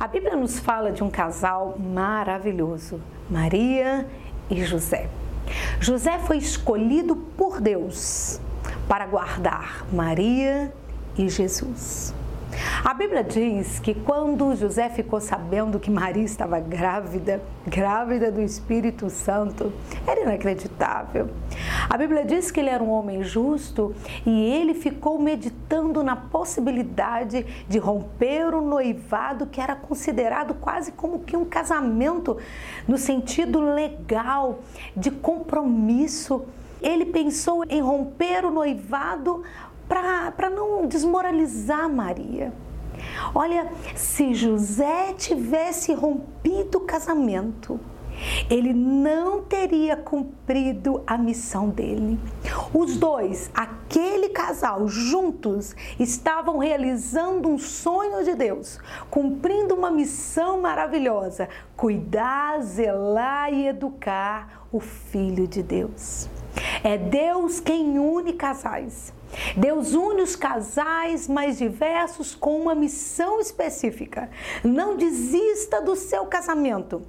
A Bíblia nos fala de um casal maravilhoso, Maria e José. José foi escolhido por Deus para guardar Maria e Jesus. A Bíblia diz que quando José ficou sabendo que Maria estava grávida, grávida do Espírito Santo, era inacreditável. A Bíblia diz que ele era um homem justo e ele ficou meditando na possibilidade de romper o noivado que era considerado quase como que um casamento no sentido legal de compromisso. Ele pensou em romper o noivado para não desmoralizar Maria. Olha, se José tivesse rompido o casamento, ele não teria cumprido a missão dele. Os dois, aquele casal, juntos, estavam realizando um sonho de Deus, cumprindo uma missão maravilhosa: cuidar, zelar e educar o Filho de Deus. É Deus quem une casais. Deus une os casais mais diversos com uma missão específica. Não desista do seu casamento.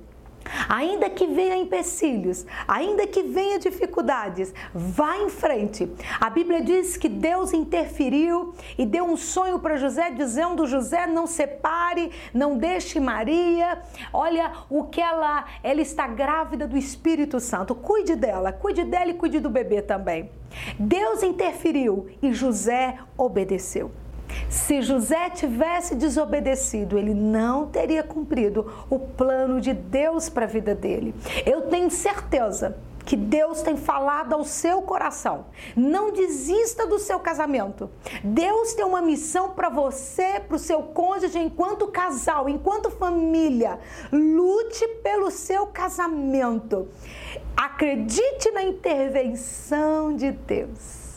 Ainda que venha empecilhos, ainda que venha dificuldades, vá em frente. A Bíblia diz que Deus interferiu e deu um sonho para José, dizendo: José, não separe, não deixe Maria. Olha o que ela, ela está grávida do Espírito Santo. Cuide dela, cuide dela e cuide do bebê também. Deus interferiu e José obedeceu. Se José tivesse desobedecido, ele não teria cumprido o plano de Deus para a vida dele. Eu tenho certeza que Deus tem falado ao seu coração. Não desista do seu casamento. Deus tem uma missão para você, para o seu cônjuge, enquanto casal, enquanto família. Lute pelo seu casamento. Acredite na intervenção de Deus.